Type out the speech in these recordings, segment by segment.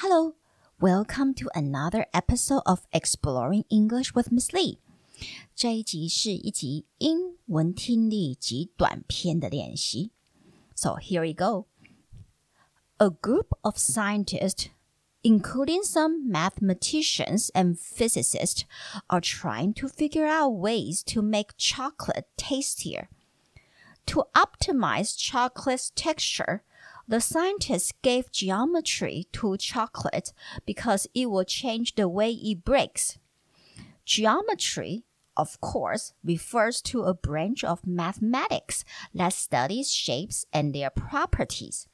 Hello, welcome to another episode of Exploring English with Miss Lee. 这一集是一集英文听力及短篇的练习。So here we go. A group of scientists, including some mathematicians and physicists, are trying to figure out ways to make chocolate tastier. To optimize chocolate's texture, the scientists gave geometry to chocolate because it will change the way it breaks. Geometry, of course, refers to a branch of mathematics that studies shapes and their properties.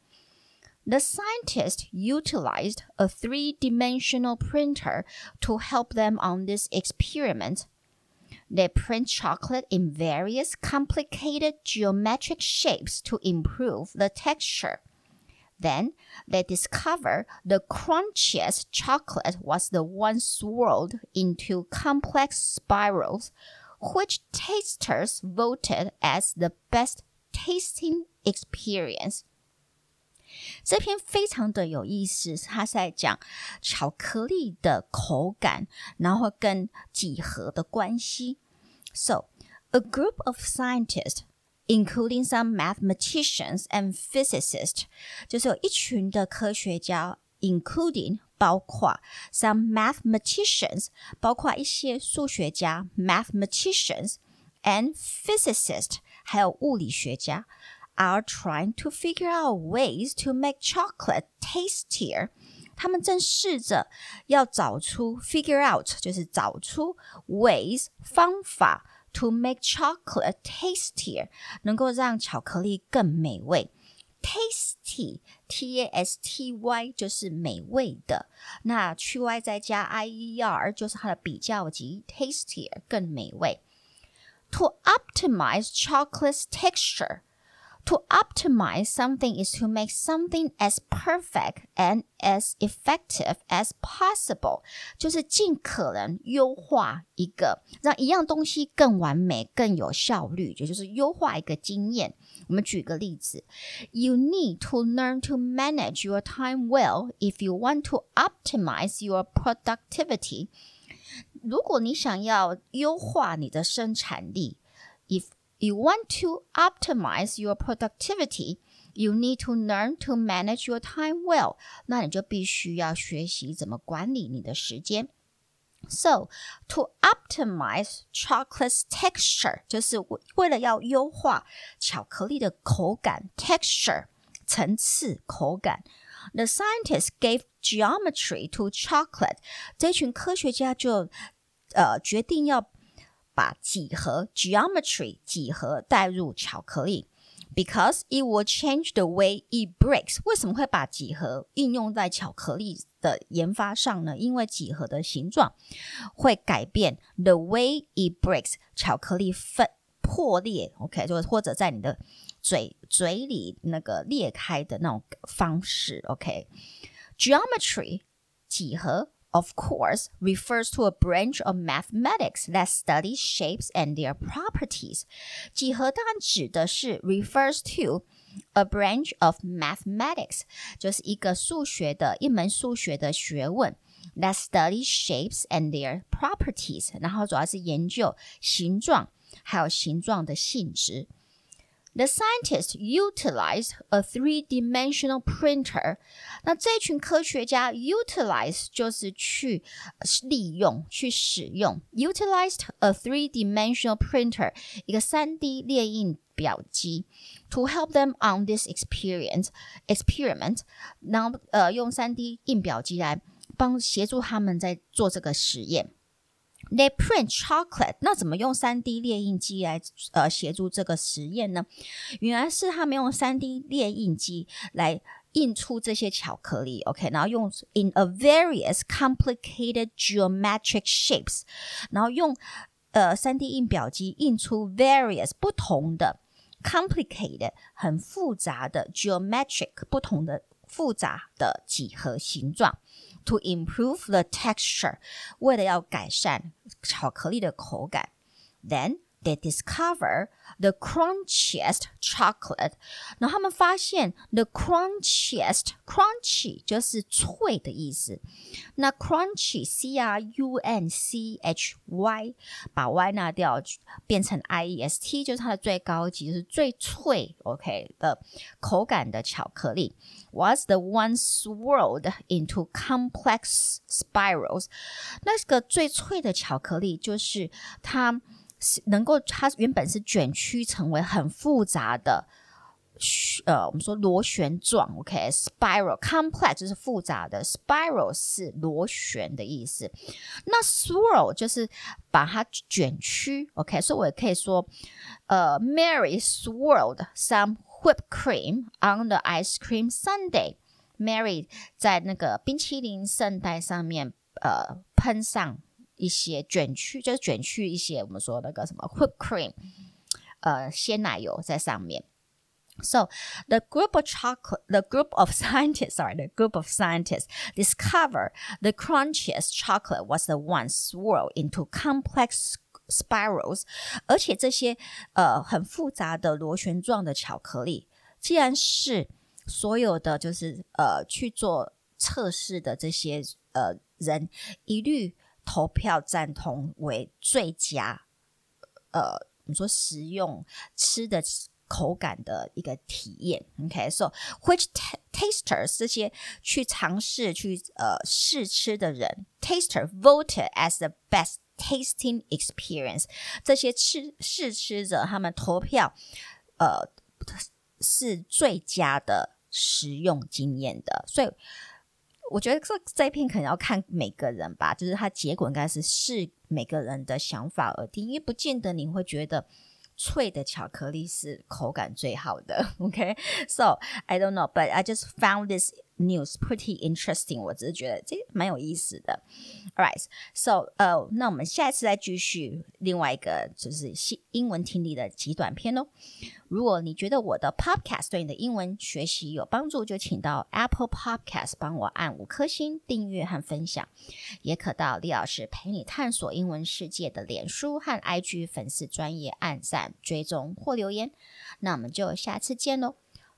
The scientists utilized a three dimensional printer to help them on this experiment. They print chocolate in various complicated geometric shapes to improve the texture. Then they discovered the crunchiest chocolate was the one swirled into complex spirals, which tasters voted as the best tasting experience. 这篇非常的有意思，它是在讲巧克力的口感，然后跟几何的关系。So, a group of scientists including some mathematicians and physicists，就是有一群的科学家，including 包括 some mathematicians，包括一些数学家 mathematicians and physicists，还有物理学家。Are trying to figure out ways to make chocolate tastier. 他们正试着要找出 figure out，就是找出 ways 方法 to make chocolate tastier，能够让巧克力更美味。Tasty，T A S T Y 就是美味的，那去 y 再加 I E R 就是它的比较级，tastier 更美味。To optimize chocolate's texture。 to optimize something is to make something as perfect and as effective as possible，就是尽可能优化一个，让一样东西更完美、更有效率，也就是优化一个经验。我们举个例子：You need to learn to manage your time well if you want to optimize your productivity。如果你想要优化你的生产力，if you want to optimize your productivity, you need to learn to manage your time well. 那你就必须要学习怎么管理你的时间。So, to optimize chocolate's texture，就是为了要优化巧克力的口感 texture 层次口感。The scientists gave geometry to chocolate。这群科学家就呃决定要 把几何 geometry 几何带入巧克力，because it will change the way it breaks。为什么会把几何应用在巧克力的研发上呢？因为几何的形状会改变 the way it breaks，巧克力分破裂，OK，就或者在你的嘴嘴里那个裂开的那种方式，OK，geometry 几何。of course, refers to a branch of mathematics that studies shapes and their properties. 几何当然指的是 refers to a branch of mathematics，就是一个数学的一门数学的学问。That studies shapes and their properties，然后主要是研究形状，还有形状的性质。 the scientists utilized a three-dimensional printer。那这群科学家 utilize 就是去利用、去使用，utilized a three-dimensional printer 一个三 D 列印表机，to help them on this experience experiment。然后呃，用三 D 印表机来帮协助他们在做这个实验。 They print chocolate，那怎么用三 D 列印机来呃协助这个实验呢？原来是他们用三 D 列印机来印出这些巧克力，OK，然后用 in a various complicated geometric shapes，然后用呃三 D 印表机印出 various 不同的 complicated 很复杂的 geometric 不同的复杂的几何形状。to improve the texture，为了要改善巧克力的口感。Then they discover the crunchiest chocolate。然后他们发现 the crunchiest crunchy 就是脆的意思。那 crunchy c r u n c h y 把 y 拿掉变成 i e s t 就是它的最高级，就是最脆 OK 的口感的巧克力。Was the one swirled into complex spirals？那个最脆的巧克力就是它。 能够，它原本是卷曲成为很复杂的，呃，我们说螺旋状，OK，spiral complex 就是复杂的，spiral 是螺旋的意思，那 swirl 就是把它卷曲，OK，所以我也可以说，呃，Mary swirled some whipped cream on the ice cream sundae，Mary 在那个冰淇淋圣代上面，呃，喷上。一些卷曲，就是卷曲一些我们说那个什么 whipped cream，呃，鲜奶油在上面。So the group of chocolate, the group of scientists, sorry, the group of scientists discover the crunchiest chocolate was the one swirled into complex spirals. 而且这些呃很复杂的螺旋状的巧克力，既然是所有的就是呃去做测试的这些呃人一律。投票赞同为最佳，呃，我们说食用吃的口感的一个体验。OK，so which tasters 这些去尝试去呃试吃的人，taster voted as the best tasting experience。这些吃试吃者他们投票，呃，是最佳的食用经验的，所以。我觉得这这一篇可能要看每个人吧，就是它结果应该是视每个人的想法而定，因为不见得你会觉得脆的巧克力是口感最好的。OK，so I don't know, but I just found this. News pretty interesting，我只是觉得这蛮有意思的。Alright，so 呃，那我们下一次再继续另外一个就是新英文听力的极短篇哦。如果你觉得我的 Podcast 对你的英文学习有帮助，就请到 Apple Podcast 帮我按五颗星订阅和分享，也可到李老师陪你探索英文世界的脸书和 IG 粉丝专业按赞追踪或留言。那我们就下次见喽。